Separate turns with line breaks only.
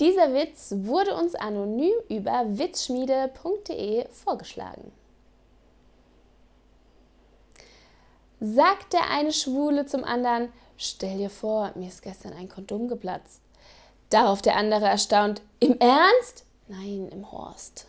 Dieser Witz wurde uns anonym über witzschmiede.de vorgeschlagen. Sagt der eine Schwule zum anderen, stell dir vor, mir ist gestern ein Kondom geplatzt. Darauf der andere erstaunt, im Ernst? Nein, im Horst.